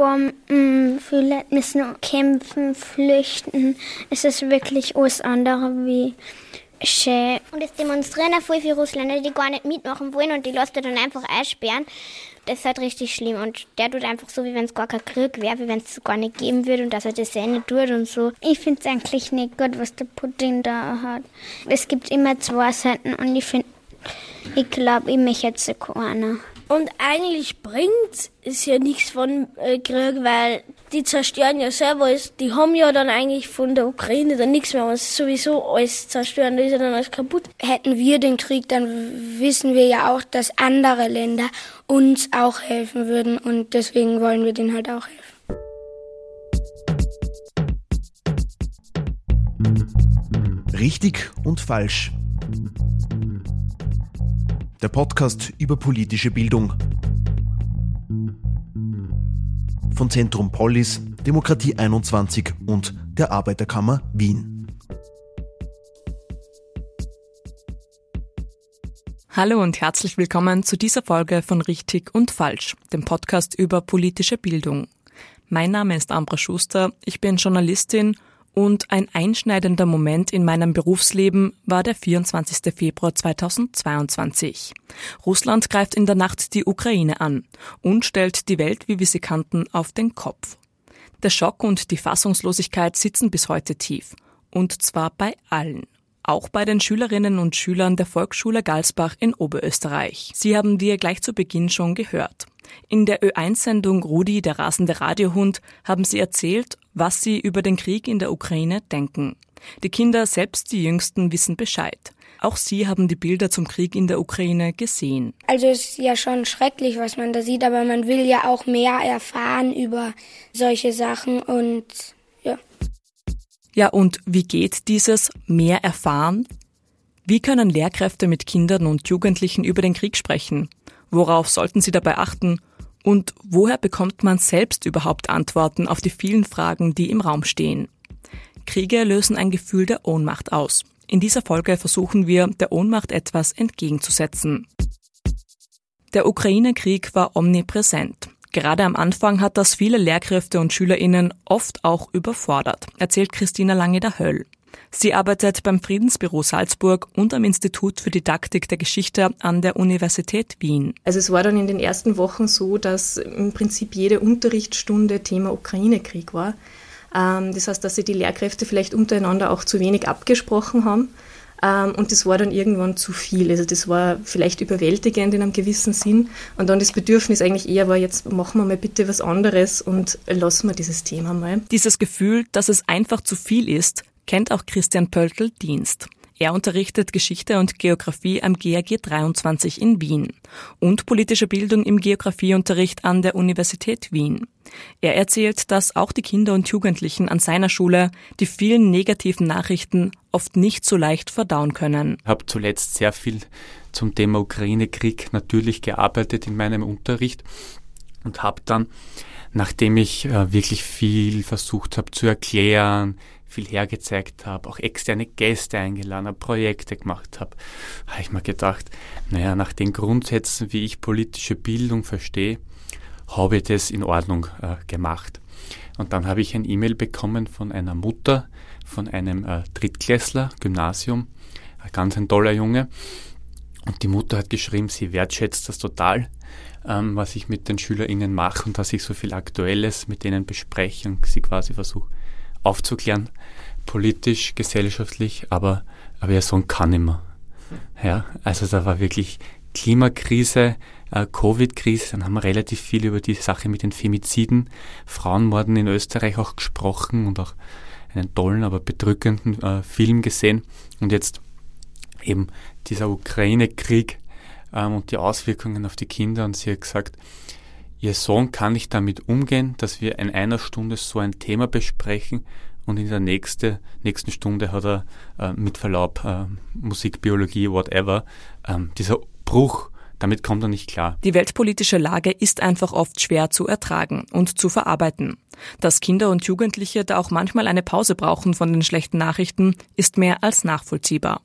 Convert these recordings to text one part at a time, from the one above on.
Bomben, viele müssen kämpfen, flüchten. Es ist wirklich alles andere wie schön. Und es demonstrieren auch viele Russländer, die gar nicht mitmachen wollen und die lässt er dann einfach einsperren. Das ist halt richtig schlimm und der tut einfach so, wie wenn es gar kein Krieg wäre, wie wenn es gar nicht geben würde und dass er das eh nicht tut und so. Ich finde es eigentlich nicht gut, was der Putin da hat. Es gibt immer zwei Seiten und ich finde, ich glaube, ich möchte jetzt keiner. Und eigentlich bringt es ja nichts von äh, Krieg, weil die zerstören ja selber alles. Die haben ja dann eigentlich von der Ukraine dann nichts mehr, was sowieso alles zerstören, da ist ja dann alles kaputt. Hätten wir den Krieg, dann wissen wir ja auch, dass andere Länder uns auch helfen würden und deswegen wollen wir denen halt auch helfen. Richtig und falsch. Der Podcast über politische Bildung. Von Zentrum Polis, Demokratie 21 und der Arbeiterkammer Wien. Hallo und herzlich willkommen zu dieser Folge von Richtig und Falsch, dem Podcast über politische Bildung. Mein Name ist Ambra Schuster, ich bin Journalistin und ein einschneidender Moment in meinem Berufsleben war der 24. Februar 2022. Russland greift in der Nacht die Ukraine an und stellt die Welt, wie wir sie kannten, auf den Kopf. Der Schock und die Fassungslosigkeit sitzen bis heute tief. Und zwar bei allen. Auch bei den Schülerinnen und Schülern der Volksschule Galsbach in Oberösterreich. Sie haben wir gleich zu Beginn schon gehört. In der Ö1-Sendung Rudi, der rasende Radiohund, haben sie erzählt, was sie über den Krieg in der Ukraine denken. Die Kinder, selbst die Jüngsten, wissen Bescheid. Auch sie haben die Bilder zum Krieg in der Ukraine gesehen. Also es ist ja schon schrecklich, was man da sieht, aber man will ja auch mehr erfahren über solche Sachen und ja. Ja, und wie geht dieses mehr erfahren? Wie können Lehrkräfte mit Kindern und Jugendlichen über den Krieg sprechen? Worauf sollten sie dabei achten? Und woher bekommt man selbst überhaupt Antworten auf die vielen Fragen, die im Raum stehen? Kriege lösen ein Gefühl der Ohnmacht aus. In dieser Folge versuchen wir, der Ohnmacht etwas entgegenzusetzen. Der Ukraine-Krieg war omnipräsent. Gerade am Anfang hat das viele Lehrkräfte und SchülerInnen oft auch überfordert, erzählt Christina Lange der Höll. Sie arbeitet beim Friedensbüro Salzburg und am Institut für Didaktik der Geschichte an der Universität Wien. Also es war dann in den ersten Wochen so, dass im Prinzip jede Unterrichtsstunde Thema Ukraine-Krieg war. Ähm, das heißt, dass sich die Lehrkräfte vielleicht untereinander auch zu wenig abgesprochen haben. Ähm, und das war dann irgendwann zu viel. Also das war vielleicht überwältigend in einem gewissen Sinn. Und dann das Bedürfnis eigentlich eher war, jetzt machen wir mal bitte was anderes und lassen wir dieses Thema mal. Dieses Gefühl, dass es einfach zu viel ist, kennt auch Christian Pöltl Dienst. Er unterrichtet Geschichte und Geografie am GAG 23 in Wien und politische Bildung im Geografieunterricht an der Universität Wien. Er erzählt, dass auch die Kinder und Jugendlichen an seiner Schule die vielen negativen Nachrichten oft nicht so leicht verdauen können. Ich habe zuletzt sehr viel zum Thema Ukraine-Krieg natürlich gearbeitet in meinem Unterricht und habe dann, nachdem ich äh, wirklich viel versucht habe zu erklären, viel hergezeigt habe, auch externe Gäste eingeladen habe, Projekte gemacht habe, habe ich mir gedacht, naja, nach den Grundsätzen, wie ich politische Bildung verstehe, habe ich das in Ordnung äh, gemacht. Und dann habe ich ein E-Mail bekommen von einer Mutter, von einem äh, Drittklässler, Gymnasium, ein ganz ein toller Junge. Und die Mutter hat geschrieben, sie wertschätzt das total, ähm, was ich mit den SchülerInnen mache und dass ich so viel Aktuelles mit denen bespreche und sie quasi versuche aufzuklären, politisch, gesellschaftlich, aber, aber ihr Sohn kann immer. Ja, also da war wirklich Klimakrise, äh, Covid-Krise, dann haben wir relativ viel über die Sache mit den Femiziden, Frauenmorden in Österreich auch gesprochen und auch einen tollen, aber bedrückenden äh, Film gesehen. Und jetzt eben dieser Ukraine-Krieg ähm, und die Auswirkungen auf die Kinder. Und sie hat gesagt, ihr Sohn kann nicht damit umgehen, dass wir in einer Stunde so ein Thema besprechen und in der nächste, nächsten Stunde hat er äh, mit Verlaub äh, Musik, Biologie, whatever. Ähm, dieser Bruch, damit kommt er nicht klar. Die weltpolitische Lage ist einfach oft schwer zu ertragen und zu verarbeiten. Dass Kinder und Jugendliche da auch manchmal eine Pause brauchen von den schlechten Nachrichten, ist mehr als nachvollziehbar.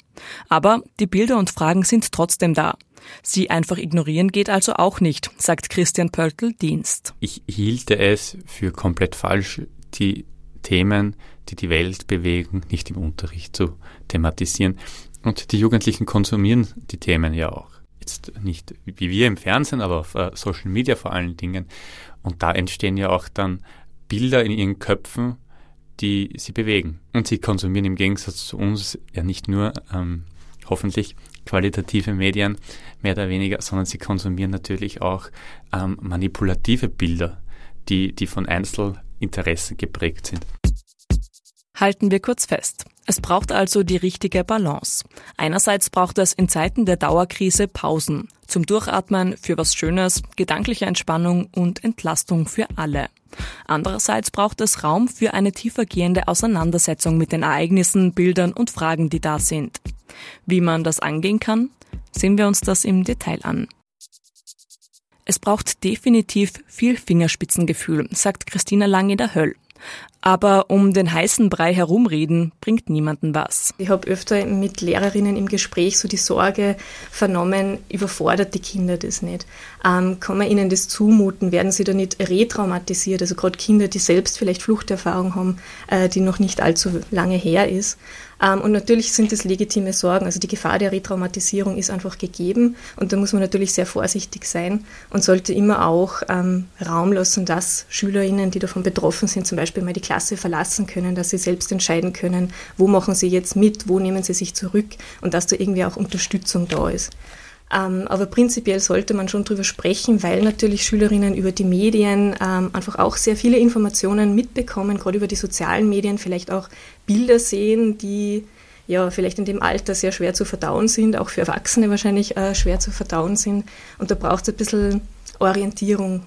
Aber die Bilder und Fragen sind trotzdem da. Sie einfach ignorieren geht also auch nicht, sagt Christian Pöltl Dienst. Ich hielte es für komplett falsch, die Themen, die die Welt bewegen, nicht im Unterricht zu thematisieren. Und die Jugendlichen konsumieren die Themen ja auch. Jetzt nicht wie wir im Fernsehen, aber auf äh, Social Media vor allen Dingen. Und da entstehen ja auch dann Bilder in ihren Köpfen, die sie bewegen. Und sie konsumieren im Gegensatz zu uns ja nicht nur ähm, hoffentlich qualitative Medien, mehr oder weniger, sondern sie konsumieren natürlich auch ähm, manipulative Bilder, die, die von Einzelinteressen geprägt sind. Halten wir kurz fest. Es braucht also die richtige Balance. Einerseits braucht es in Zeiten der Dauerkrise Pausen zum Durchatmen für was Schönes, gedankliche Entspannung und Entlastung für alle. Andererseits braucht es Raum für eine tiefergehende Auseinandersetzung mit den Ereignissen, Bildern und Fragen, die da sind. Wie man das angehen kann, sehen wir uns das im Detail an. Es braucht definitiv viel Fingerspitzengefühl, sagt Christina Lang in der Höll. Aber um den heißen Brei herumreden, bringt niemanden was. Ich habe öfter mit Lehrerinnen im Gespräch so die Sorge vernommen, überfordert die Kinder das nicht? Ähm, kann man ihnen das zumuten? Werden sie da nicht retraumatisiert? Also gerade Kinder, die selbst vielleicht Fluchterfahrung haben, äh, die noch nicht allzu lange her ist. Ähm, und natürlich sind das legitime Sorgen. Also die Gefahr der Retraumatisierung ist einfach gegeben und da muss man natürlich sehr vorsichtig sein und sollte immer auch ähm, Raum lassen, dass SchülerInnen, die davon betroffen sind, zum Beispiel mal die Klasse verlassen können, dass sie selbst entscheiden können, wo machen sie jetzt mit, wo nehmen sie sich zurück und dass da irgendwie auch Unterstützung da ist. Ähm, aber prinzipiell sollte man schon drüber sprechen, weil natürlich Schülerinnen über die Medien ähm, einfach auch sehr viele Informationen mitbekommen, gerade über die sozialen Medien, vielleicht auch Bilder sehen, die ja vielleicht in dem Alter sehr schwer zu verdauen sind, auch für Erwachsene wahrscheinlich äh, schwer zu verdauen sind. Und da braucht es ein bisschen Orientierung,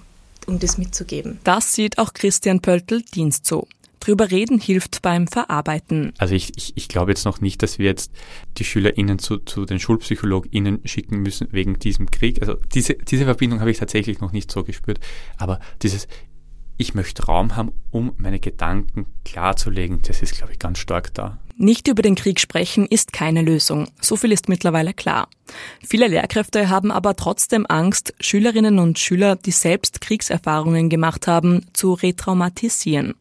um das mitzugeben. Das sieht auch Christian Pöltl Dienst so. Drüber reden hilft beim Verarbeiten. Also ich, ich, ich glaube jetzt noch nicht, dass wir jetzt die SchülerInnen zu, zu den SchulpsychologInnen schicken müssen wegen diesem Krieg. Also diese, diese Verbindung habe ich tatsächlich noch nicht so gespürt. Aber dieses, ich möchte Raum haben, um meine Gedanken klarzulegen, das ist, glaube ich, ganz stark da. Nicht über den Krieg sprechen ist keine Lösung. So viel ist mittlerweile klar. Viele Lehrkräfte haben aber trotzdem Angst, Schülerinnen und Schüler, die selbst Kriegserfahrungen gemacht haben, zu retraumatisieren.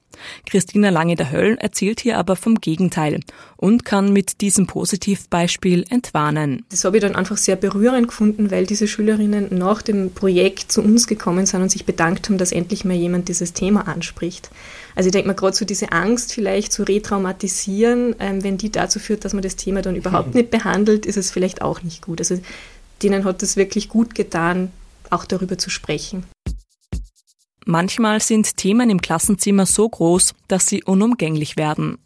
Christina Lange der Höll erzählt hier aber vom Gegenteil und kann mit diesem Positivbeispiel entwarnen. Das habe ich dann einfach sehr berührend gefunden, weil diese Schülerinnen nach dem Projekt zu uns gekommen sind und sich bedankt haben, dass endlich mal jemand dieses Thema anspricht. Also ich denke mal gerade so diese Angst vielleicht zu retraumatisieren, ähm, wenn die dazu führt, dass man das Thema dann überhaupt nicht behandelt, ist es vielleicht auch nicht gut. Also denen hat es wirklich gut getan, auch darüber zu sprechen. Manchmal sind Themen im Klassenzimmer so groß, dass sie unumgänglich werden.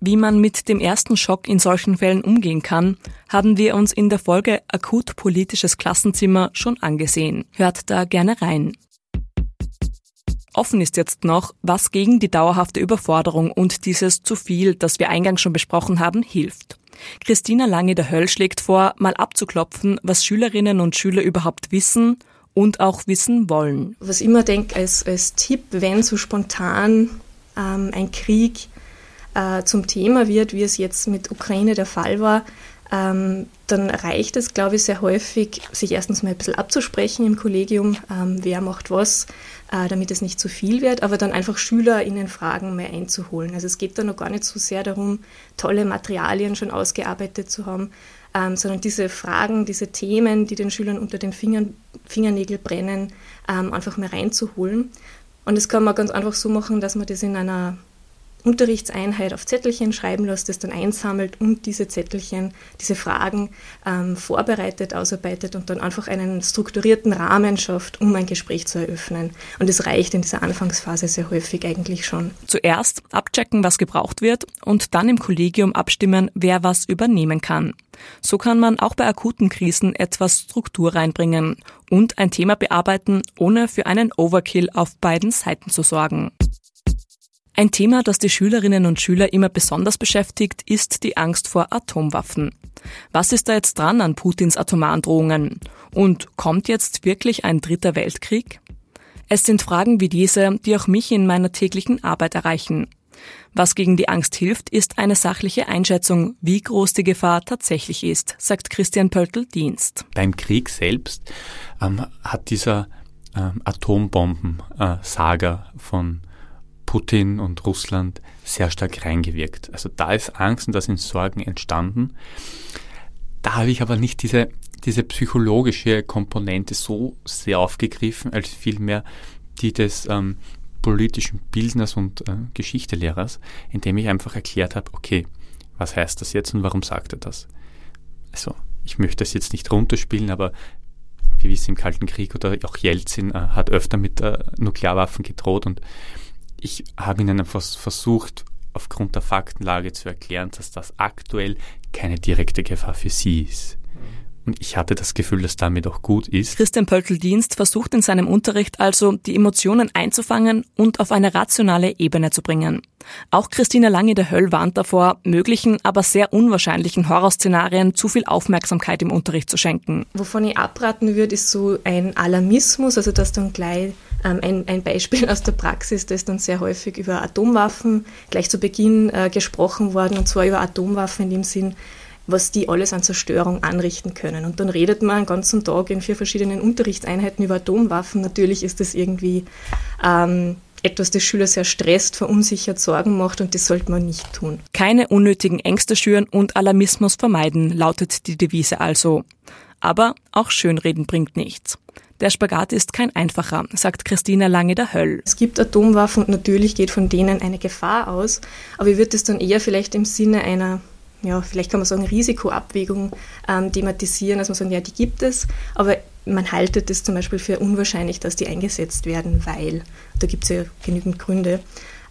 Wie man mit dem ersten Schock in solchen Fällen umgehen kann, haben wir uns in der Folge Akut politisches Klassenzimmer schon angesehen. Hört da gerne rein. Offen ist jetzt noch, was gegen die dauerhafte Überforderung und dieses zu viel, das wir eingangs schon besprochen haben, hilft. Christina Lange der Höll schlägt vor, mal abzuklopfen, was Schülerinnen und Schüler überhaupt wissen und auch wissen wollen. Was ich immer denke als, als Tipp, wenn so spontan ähm, ein Krieg äh, zum Thema wird, wie es jetzt mit Ukraine der Fall war, ähm, dann reicht es, glaube ich, sehr häufig, sich erstens mal ein bisschen abzusprechen im Kollegium, ähm, wer macht was, äh, damit es nicht zu viel wird, aber dann einfach SchülerInnen Fragen mehr einzuholen. Also es geht da noch gar nicht so sehr darum, tolle Materialien schon ausgearbeitet zu haben, ähm, sondern diese Fragen, diese Themen, die den Schülern unter den Fingern, Fingernägeln brennen, ähm, einfach mehr reinzuholen. Und das kann man ganz einfach so machen, dass man das in einer Unterrichtseinheit auf Zettelchen schreiben lässt, das dann einsammelt und diese Zettelchen, diese Fragen ähm, vorbereitet, ausarbeitet und dann einfach einen strukturierten Rahmen schafft, um ein Gespräch zu eröffnen. Und es reicht in dieser Anfangsphase sehr häufig eigentlich schon. Zuerst abchecken, was gebraucht wird und dann im Kollegium abstimmen, wer was übernehmen kann. So kann man auch bei akuten Krisen etwas Struktur reinbringen und ein Thema bearbeiten, ohne für einen Overkill auf beiden Seiten zu sorgen. Ein Thema, das die Schülerinnen und Schüler immer besonders beschäftigt, ist die Angst vor Atomwaffen. Was ist da jetzt dran an Putins Atomandrohungen? Und kommt jetzt wirklich ein dritter Weltkrieg? Es sind Fragen wie diese, die auch mich in meiner täglichen Arbeit erreichen. Was gegen die Angst hilft, ist eine sachliche Einschätzung, wie groß die Gefahr tatsächlich ist, sagt Christian Pöltl-Dienst. Beim Krieg selbst ähm, hat dieser ähm, Atombomben-Saga äh, von Putin und Russland sehr stark reingewirkt. Also da ist Angst und da sind Sorgen entstanden. Da habe ich aber nicht diese, diese psychologische Komponente so sehr aufgegriffen, als vielmehr die des ähm, politischen Bildners und äh, Geschichtelehrers, indem ich einfach erklärt habe, okay, was heißt das jetzt und warum sagt er das? Also, ich möchte das jetzt nicht runterspielen, aber wir wissen im Kalten Krieg oder auch Jelzin äh, hat öfter mit äh, Nuklearwaffen gedroht und ich habe ihnen einfach versucht, aufgrund der Faktenlage zu erklären, dass das aktuell keine direkte Gefahr für sie ist. Und ich hatte das Gefühl, dass damit auch gut ist. Christian Pöltl-Dienst versucht in seinem Unterricht also, die Emotionen einzufangen und auf eine rationale Ebene zu bringen. Auch Christina Lange der Höll warnt davor, möglichen, aber sehr unwahrscheinlichen Horrorszenarien zu viel Aufmerksamkeit im Unterricht zu schenken. Wovon ich abraten würde, ist so ein Alarmismus, also dass dann gleich ein, ein, Beispiel aus der Praxis, da ist dann sehr häufig über Atomwaffen gleich zu Beginn äh, gesprochen worden, und zwar über Atomwaffen in dem Sinn, was die alles an Zerstörung anrichten können. Und dann redet man einen ganzen Tag in vier verschiedenen Unterrichtseinheiten über Atomwaffen. Natürlich ist das irgendwie ähm, etwas, das Schüler sehr stresst, verunsichert, Sorgen macht und das sollte man nicht tun. Keine unnötigen Ängste schüren und Alarmismus vermeiden, lautet die Devise also. Aber auch Schönreden bringt nichts. Der Spagat ist kein einfacher, sagt Christina Lange der Höll. Es gibt Atomwaffen und natürlich geht von denen eine Gefahr aus, aber ich würde es dann eher vielleicht im Sinne einer ja, vielleicht kann man sagen, Risikoabwägung ähm, thematisieren, dass man sagen, ja, die gibt es, aber man haltet es zum Beispiel für unwahrscheinlich, dass die eingesetzt werden, weil, da gibt es ja genügend Gründe,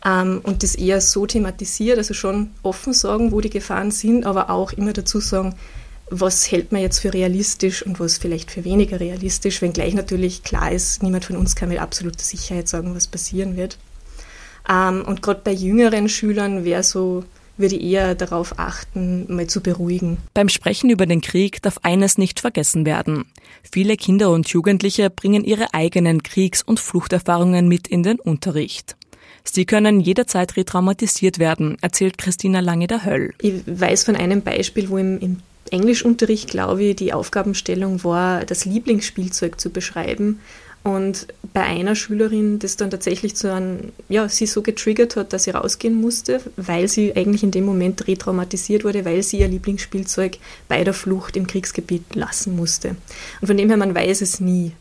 ähm, und das eher so thematisiert, also schon offen sagen, wo die Gefahren sind, aber auch immer dazu sagen, was hält man jetzt für realistisch und was vielleicht für weniger realistisch, wenngleich natürlich klar ist, niemand von uns kann mit absoluter Sicherheit sagen, was passieren wird. Ähm, und gerade bei jüngeren Schülern wäre so, würde ich eher darauf achten, mal zu beruhigen. Beim Sprechen über den Krieg darf eines nicht vergessen werden. Viele Kinder und Jugendliche bringen ihre eigenen Kriegs- und Fluchterfahrungen mit in den Unterricht. Sie können jederzeit retraumatisiert werden, erzählt Christina Lange der Höll. Ich weiß von einem Beispiel, wo im, im Englischunterricht, glaube ich, die Aufgabenstellung war, das Lieblingsspielzeug zu beschreiben. Und bei einer Schülerin, das dann tatsächlich zu einem, ja, sie so getriggert hat, dass sie rausgehen musste, weil sie eigentlich in dem Moment retraumatisiert wurde, weil sie ihr Lieblingsspielzeug bei der Flucht im Kriegsgebiet lassen musste. Und von dem her, man weiß es nie.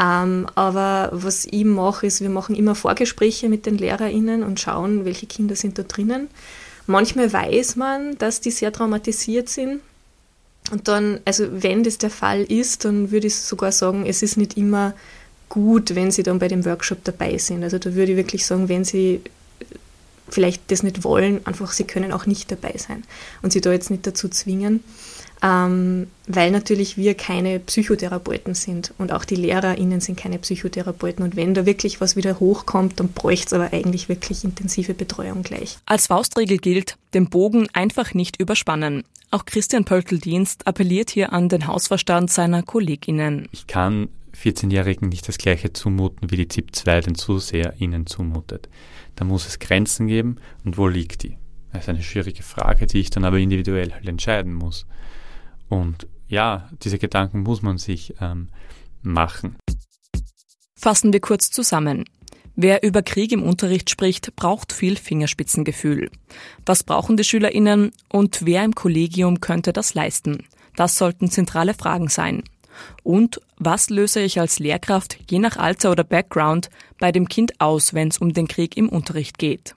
Ähm, aber was ich mache, ist, wir machen immer Vorgespräche mit den LehrerInnen und schauen, welche Kinder sind da drinnen. Manchmal weiß man, dass die sehr traumatisiert sind, und dann, also wenn das der Fall ist, dann würde ich sogar sagen, es ist nicht immer gut, wenn sie dann bei dem Workshop dabei sind. Also da würde ich wirklich sagen, wenn sie vielleicht das nicht wollen, einfach sie können auch nicht dabei sein und sie da jetzt nicht dazu zwingen, ähm, weil natürlich wir keine Psychotherapeuten sind und auch die LehrerInnen sind keine Psychotherapeuten und wenn da wirklich was wieder hochkommt, dann bräuchte es aber eigentlich wirklich intensive Betreuung gleich. Als Faustregel gilt, den Bogen einfach nicht überspannen. Auch Christian Pöltl-Dienst appelliert hier an den Hausverstand seiner KollegInnen. Ich kann 14-Jährigen nicht das Gleiche zumuten, wie die ZIP 2 den Zuseher ihnen zumutet. Da muss es Grenzen geben und wo liegt die? Das ist eine schwierige Frage, die ich dann aber individuell halt entscheiden muss. Und ja, diese Gedanken muss man sich ähm, machen. Fassen wir kurz zusammen. Wer über Krieg im Unterricht spricht, braucht viel Fingerspitzengefühl. Was brauchen die SchülerInnen und wer im Kollegium könnte das leisten? Das sollten zentrale Fragen sein. Und was löse ich als Lehrkraft, je nach Alter oder Background, bei dem Kind aus, wenn es um den Krieg im Unterricht geht?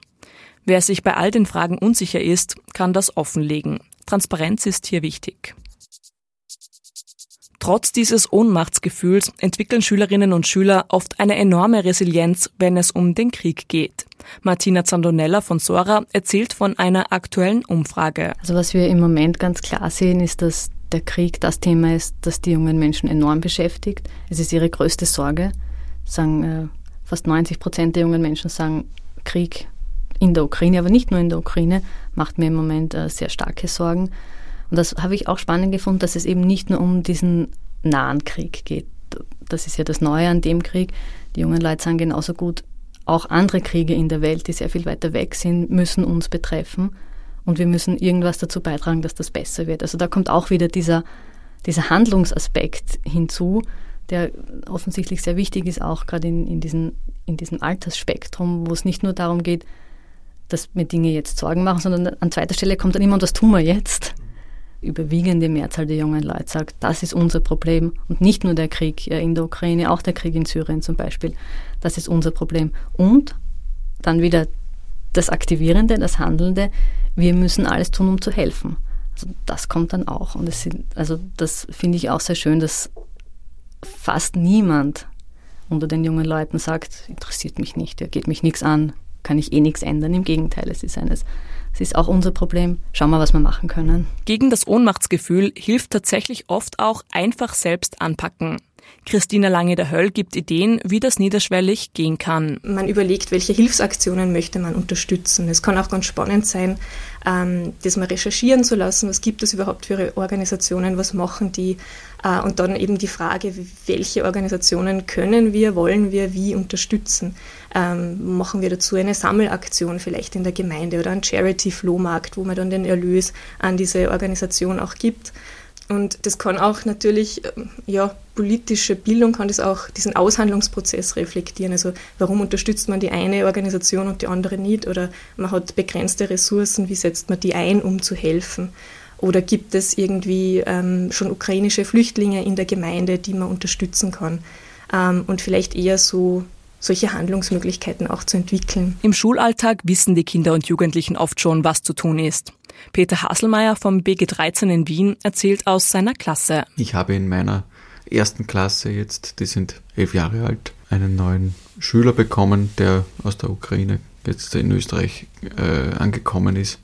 Wer sich bei all den Fragen unsicher ist, kann das offenlegen. Transparenz ist hier wichtig. Trotz dieses Ohnmachtsgefühls entwickeln Schülerinnen und Schüler oft eine enorme Resilienz, wenn es um den Krieg geht. Martina Zandonella von Sora erzählt von einer aktuellen Umfrage. Also was wir im Moment ganz klar sehen, ist, dass der Krieg das Thema ist, das die jungen Menschen enorm beschäftigt. Es ist ihre größte Sorge. Sagen, äh, fast 90 Prozent der jungen Menschen sagen, Krieg in der Ukraine, aber nicht nur in der Ukraine, macht mir im Moment äh, sehr starke Sorgen. Und das habe ich auch spannend gefunden, dass es eben nicht nur um diesen nahen Krieg geht. Das ist ja das Neue an dem Krieg. Die jungen Leute sagen genauso gut, auch andere Kriege in der Welt, die sehr viel weiter weg sind, müssen uns betreffen und wir müssen irgendwas dazu beitragen, dass das besser wird. Also da kommt auch wieder dieser, dieser Handlungsaspekt hinzu, der offensichtlich sehr wichtig ist, auch gerade in, in, diesen, in diesem Altersspektrum, wo es nicht nur darum geht, dass mir Dinge jetzt Sorgen machen, sondern an zweiter Stelle kommt dann immer, und das tun wir jetzt. Überwiegende Mehrzahl der jungen Leute sagt, das ist unser Problem und nicht nur der Krieg in der Ukraine, auch der Krieg in Syrien zum Beispiel, das ist unser Problem. Und dann wieder das Aktivierende, das Handelnde, wir müssen alles tun, um zu helfen. Also das kommt dann auch. Und es sind, also das finde ich auch sehr schön, dass fast niemand unter den jungen Leuten sagt, interessiert mich nicht, ja, geht mich nichts an, kann ich eh nichts ändern. Im Gegenteil, es ist eines, es ist auch unser Problem. Schauen wir, was wir machen können. Gegen das Ohnmachtsgefühl hilft tatsächlich oft auch einfach selbst anpacken. Christina Lange der Höll gibt Ideen, wie das niederschwellig gehen kann. Man überlegt, welche Hilfsaktionen möchte man unterstützen. Es kann auch ganz spannend sein, ähm, das mal recherchieren zu lassen. Was gibt es überhaupt für Organisationen? Was machen die? Äh, und dann eben die Frage, welche Organisationen können wir, wollen wir, wie unterstützen? Ähm, machen wir dazu eine Sammelaktion vielleicht in der Gemeinde oder einen Charity-Flohmarkt, wo man dann den Erlös an diese Organisation auch gibt? Und das kann auch natürlich, ähm, ja, politische Bildung kann das auch diesen Aushandlungsprozess reflektieren. Also warum unterstützt man die eine Organisation und die andere nicht? Oder man hat begrenzte Ressourcen, wie setzt man die ein, um zu helfen? Oder gibt es irgendwie ähm, schon ukrainische Flüchtlinge in der Gemeinde, die man unterstützen kann? Ähm, und vielleicht eher so solche Handlungsmöglichkeiten auch zu entwickeln. Im Schulalltag wissen die Kinder und Jugendlichen oft schon, was zu tun ist. Peter Haselmeier vom BG13 in Wien erzählt aus seiner Klasse. Ich habe in meiner ersten Klasse jetzt, die sind elf Jahre alt, einen neuen Schüler bekommen, der aus der Ukraine jetzt in Österreich äh, angekommen ist.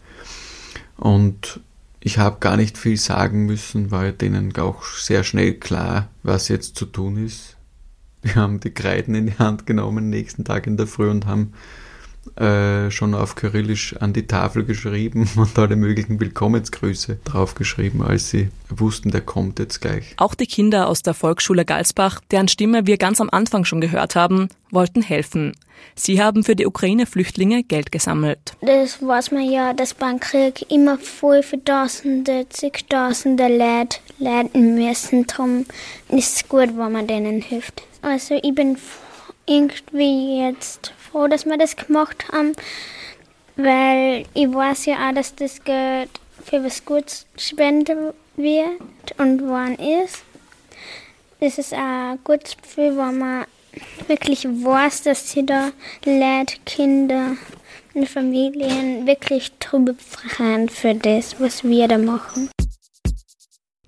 Und ich habe gar nicht viel sagen müssen, weil denen auch sehr schnell klar, was jetzt zu tun ist. Wir haben die Kreiden in die Hand genommen nächsten Tag in der Früh und haben äh, schon auf Kyrillisch an die Tafel geschrieben und alle möglichen Willkommensgrüße draufgeschrieben, als sie wussten, der kommt jetzt gleich. Auch die Kinder aus der Volksschule Galsbach, deren Stimme wir ganz am Anfang schon gehört haben, wollten helfen. Sie haben für die Ukraine-Flüchtlinge Geld gesammelt. Das weiß man ja, dass beim Krieg immer voll für Tausende, zigtausende Leute leiden müssen. Darum ist es gut, wenn man denen hilft. Also ich bin irgendwie jetzt froh, dass wir das gemacht haben, weil ich weiß ja auch, dass das Geld für was Gutes spendet wird und wann ist. Das ist auch gutes Gefühl, wenn man wirklich weiß, dass sie da Leute, Kinder und Familien wirklich drüber freuen für das, was wir da machen.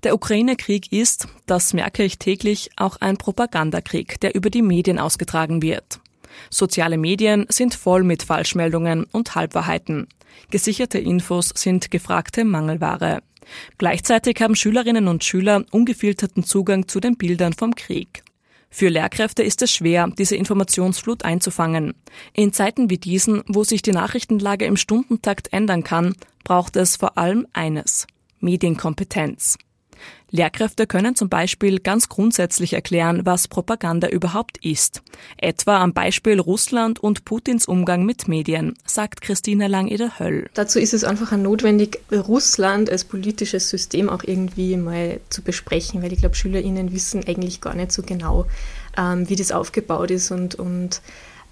Der Ukraine-Krieg ist, das merke ich täglich, auch ein Propagandakrieg, der über die Medien ausgetragen wird. Soziale Medien sind voll mit Falschmeldungen und Halbwahrheiten. Gesicherte Infos sind gefragte Mangelware. Gleichzeitig haben Schülerinnen und Schüler ungefilterten Zugang zu den Bildern vom Krieg. Für Lehrkräfte ist es schwer, diese Informationsflut einzufangen. In Zeiten wie diesen, wo sich die Nachrichtenlage im Stundentakt ändern kann, braucht es vor allem eines Medienkompetenz. Lehrkräfte können zum Beispiel ganz grundsätzlich erklären, was Propaganda überhaupt ist. Etwa am Beispiel Russland und Putins Umgang mit Medien, sagt Christine Lang-Eder-Höll. Dazu ist es einfach notwendig, Russland als politisches System auch irgendwie mal zu besprechen, weil ich glaube, SchülerInnen wissen eigentlich gar nicht so genau, ähm, wie das aufgebaut ist und, und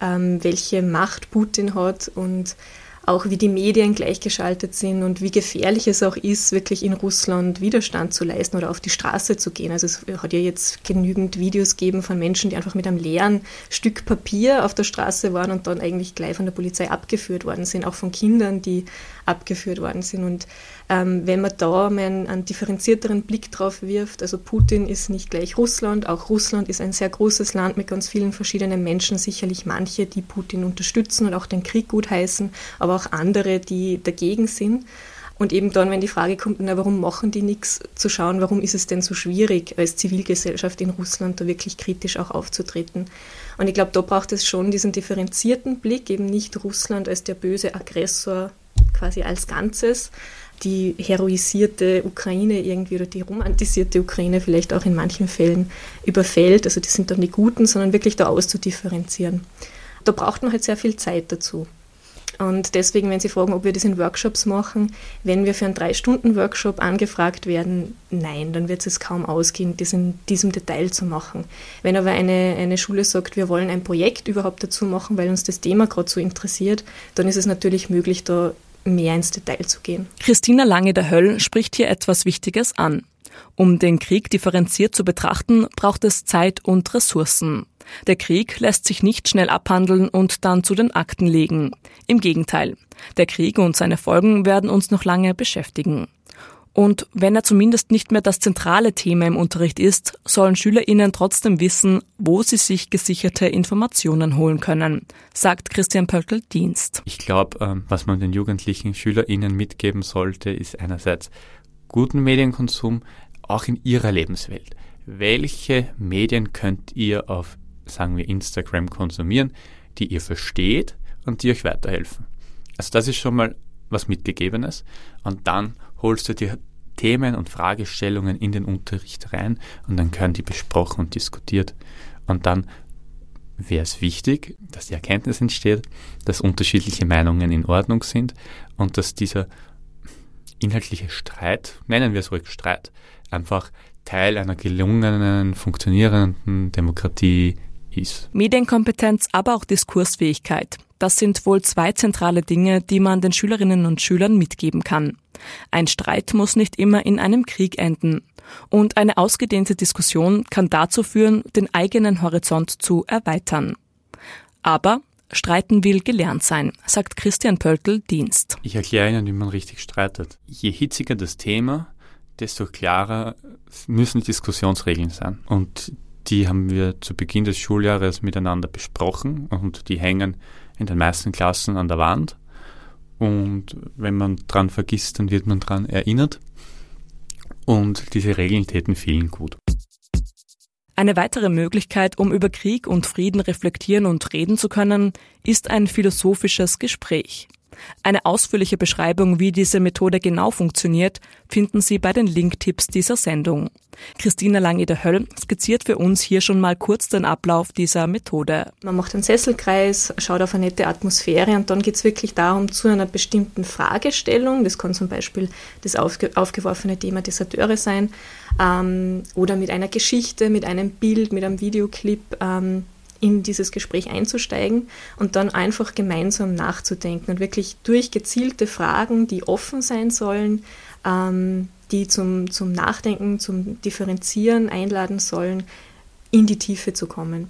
ähm, welche Macht Putin hat und auch wie die Medien gleichgeschaltet sind und wie gefährlich es auch ist, wirklich in Russland Widerstand zu leisten oder auf die Straße zu gehen. Also es hat ja jetzt genügend Videos gegeben von Menschen, die einfach mit einem leeren Stück Papier auf der Straße waren und dann eigentlich gleich von der Polizei abgeführt worden sind, auch von Kindern, die abgeführt worden sind. Und ähm, wenn man da einen, einen, differenzierteren Blick drauf wirft, also Putin ist nicht gleich Russland, auch Russland ist ein sehr großes Land mit ganz vielen verschiedenen Menschen, sicherlich manche, die Putin unterstützen und auch den Krieg gutheißen, aber auch andere, die dagegen sind. Und eben dann, wenn die Frage kommt, na, warum machen die nichts, zu schauen, warum ist es denn so schwierig, als Zivilgesellschaft in Russland da wirklich kritisch auch aufzutreten. Und ich glaube, da braucht es schon diesen differenzierten Blick, eben nicht Russland als der böse Aggressor quasi als Ganzes, die heroisierte Ukraine irgendwie oder die romantisierte Ukraine vielleicht auch in manchen Fällen überfällt. Also die sind dann die Guten, sondern wirklich da auszudifferenzieren. Da braucht man halt sehr viel Zeit dazu. Und deswegen, wenn Sie fragen, ob wir das in Workshops machen, wenn wir für einen Drei-Stunden-Workshop angefragt werden, nein, dann wird es kaum ausgehen, das in diesem Detail zu machen. Wenn aber eine, eine Schule sagt, wir wollen ein Projekt überhaupt dazu machen, weil uns das Thema gerade so interessiert, dann ist es natürlich möglich, da mehr ins Detail zu gehen. Christina Lange der Höll spricht hier etwas Wichtiges an. Um den Krieg differenziert zu betrachten, braucht es Zeit und Ressourcen. Der Krieg lässt sich nicht schnell abhandeln und dann zu den Akten legen. Im Gegenteil, der Krieg und seine Folgen werden uns noch lange beschäftigen. Und wenn er zumindest nicht mehr das zentrale Thema im Unterricht ist, sollen SchülerInnen trotzdem wissen, wo sie sich gesicherte Informationen holen können, sagt Christian Pölkel-Dienst. Ich glaube, ähm, was man den jugendlichen SchülerInnen mitgeben sollte, ist einerseits guten Medienkonsum, auch in ihrer Lebenswelt. Welche Medien könnt ihr auf, sagen wir, Instagram konsumieren, die ihr versteht und die euch weiterhelfen? Also das ist schon mal was Mitgegebenes. Und dann holst du dir Themen und Fragestellungen in den Unterricht rein und dann können die besprochen und diskutiert. Und dann wäre es wichtig, dass die Erkenntnis entsteht, dass unterschiedliche Meinungen in Ordnung sind und dass dieser inhaltliche Streit, nennen wir es ruhig Streit, einfach Teil einer gelungenen, funktionierenden Demokratie ist. Medienkompetenz, aber auch Diskursfähigkeit. Das sind wohl zwei zentrale Dinge, die man den Schülerinnen und Schülern mitgeben kann. Ein Streit muss nicht immer in einem Krieg enden. Und eine ausgedehnte Diskussion kann dazu führen, den eigenen Horizont zu erweitern. Aber Streiten will gelernt sein, sagt Christian Pöltl Dienst. Ich erkläre Ihnen, wie man richtig streitet. Je hitziger das Thema, desto klarer müssen Diskussionsregeln sein. Und die haben wir zu Beginn des Schuljahres miteinander besprochen und die hängen in den meisten Klassen an der Wand. Und wenn man dran vergisst, dann wird man dran erinnert. Und diese Regeln täten vielen gut. Eine weitere Möglichkeit, um über Krieg und Frieden reflektieren und reden zu können, ist ein philosophisches Gespräch. Eine ausführliche Beschreibung, wie diese Methode genau funktioniert, finden Sie bei den Linktipps dieser Sendung. Christina Langeder-Höll skizziert für uns hier schon mal kurz den Ablauf dieser Methode. Man macht einen Sesselkreis, schaut auf eine nette Atmosphäre und dann geht es wirklich darum, zu einer bestimmten Fragestellung, das kann zum Beispiel das aufge aufgeworfene Thema Deserteure sein, ähm, oder mit einer Geschichte, mit einem Bild, mit einem Videoclip, ähm, in dieses Gespräch einzusteigen und dann einfach gemeinsam nachzudenken und wirklich durch gezielte Fragen, die offen sein sollen, ähm, die zum, zum Nachdenken, zum Differenzieren einladen sollen, in die Tiefe zu kommen.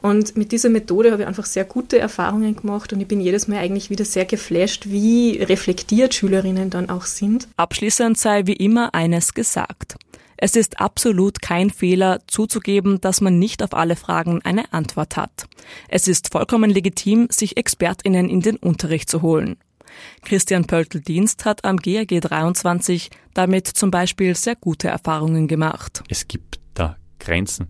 Und mit dieser Methode habe ich einfach sehr gute Erfahrungen gemacht und ich bin jedes Mal eigentlich wieder sehr geflasht, wie reflektiert Schülerinnen dann auch sind. Abschließend sei wie immer eines gesagt. Es ist absolut kein Fehler zuzugeben, dass man nicht auf alle Fragen eine Antwort hat. Es ist vollkommen legitim, sich Expertinnen in den Unterricht zu holen. Christian Pöltl-Dienst hat am GAG 23 damit zum Beispiel sehr gute Erfahrungen gemacht. Es gibt da Grenzen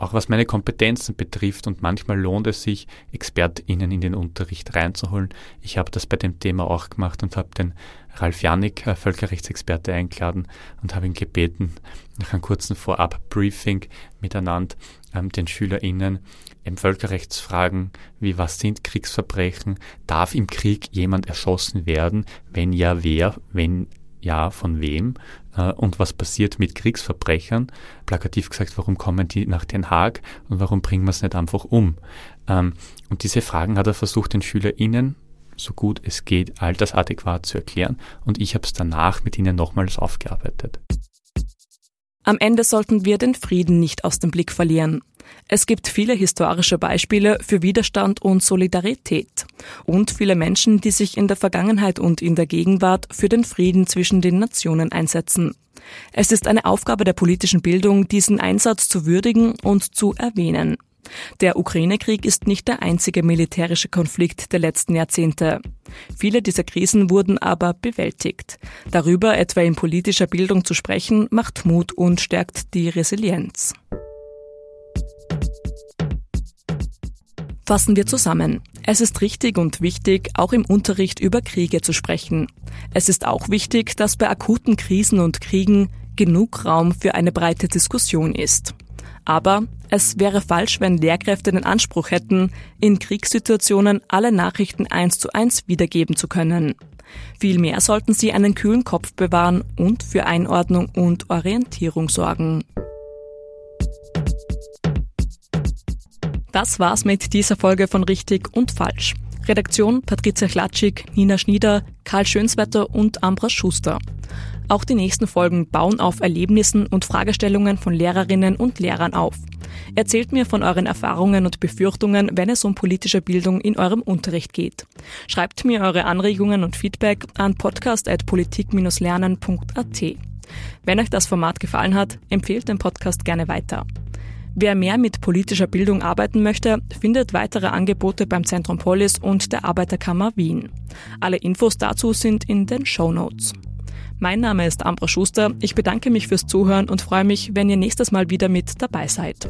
auch was meine Kompetenzen betrifft und manchmal lohnt es sich, ExpertInnen in den Unterricht reinzuholen. Ich habe das bei dem Thema auch gemacht und habe den Ralf Janik, äh, Völkerrechtsexperte, eingeladen und habe ihn gebeten, nach einem kurzen Vorab-Briefing miteinander ähm, den SchülerInnen im Völkerrechtsfragen wie was sind Kriegsverbrechen, darf im Krieg jemand erschossen werden, wenn ja wer, wenn ja von wem und was passiert mit Kriegsverbrechern. Plakativ gesagt, warum kommen die nach Den Haag und warum bringen wir es nicht einfach um? Ähm, und diese Fragen hat er versucht, den SchülerInnen so gut es geht, altersadäquat zu erklären und ich habe es danach mit ihnen nochmals aufgearbeitet. Am Ende sollten wir den Frieden nicht aus dem Blick verlieren. Es gibt viele historische Beispiele für Widerstand und Solidarität und viele Menschen, die sich in der Vergangenheit und in der Gegenwart für den Frieden zwischen den Nationen einsetzen. Es ist eine Aufgabe der politischen Bildung, diesen Einsatz zu würdigen und zu erwähnen. Der Ukraine-Krieg ist nicht der einzige militärische Konflikt der letzten Jahrzehnte. Viele dieser Krisen wurden aber bewältigt. Darüber etwa in politischer Bildung zu sprechen, macht Mut und stärkt die Resilienz. Fassen wir zusammen. Es ist richtig und wichtig, auch im Unterricht über Kriege zu sprechen. Es ist auch wichtig, dass bei akuten Krisen und Kriegen genug Raum für eine breite Diskussion ist. Aber es wäre falsch, wenn Lehrkräfte den Anspruch hätten, in Kriegssituationen alle Nachrichten eins zu eins wiedergeben zu können. Vielmehr sollten sie einen kühlen Kopf bewahren und für Einordnung und Orientierung sorgen. Das war's mit dieser Folge von Richtig und Falsch. Redaktion Patricia Klatschik, Nina Schnieder, Karl Schönswetter und Ambras Schuster. Auch die nächsten Folgen bauen auf Erlebnissen und Fragestellungen von Lehrerinnen und Lehrern auf. Erzählt mir von euren Erfahrungen und Befürchtungen, wenn es um politische Bildung in eurem Unterricht geht. Schreibt mir eure Anregungen und Feedback an podcast.politik-lernen.at. Wenn euch das Format gefallen hat, empfehlt den Podcast gerne weiter. Wer mehr mit politischer Bildung arbeiten möchte, findet weitere Angebote beim Zentrum Polis und der Arbeiterkammer Wien. Alle Infos dazu sind in den Show Notes. Mein Name ist Ambra Schuster. Ich bedanke mich fürs Zuhören und freue mich, wenn ihr nächstes Mal wieder mit dabei seid.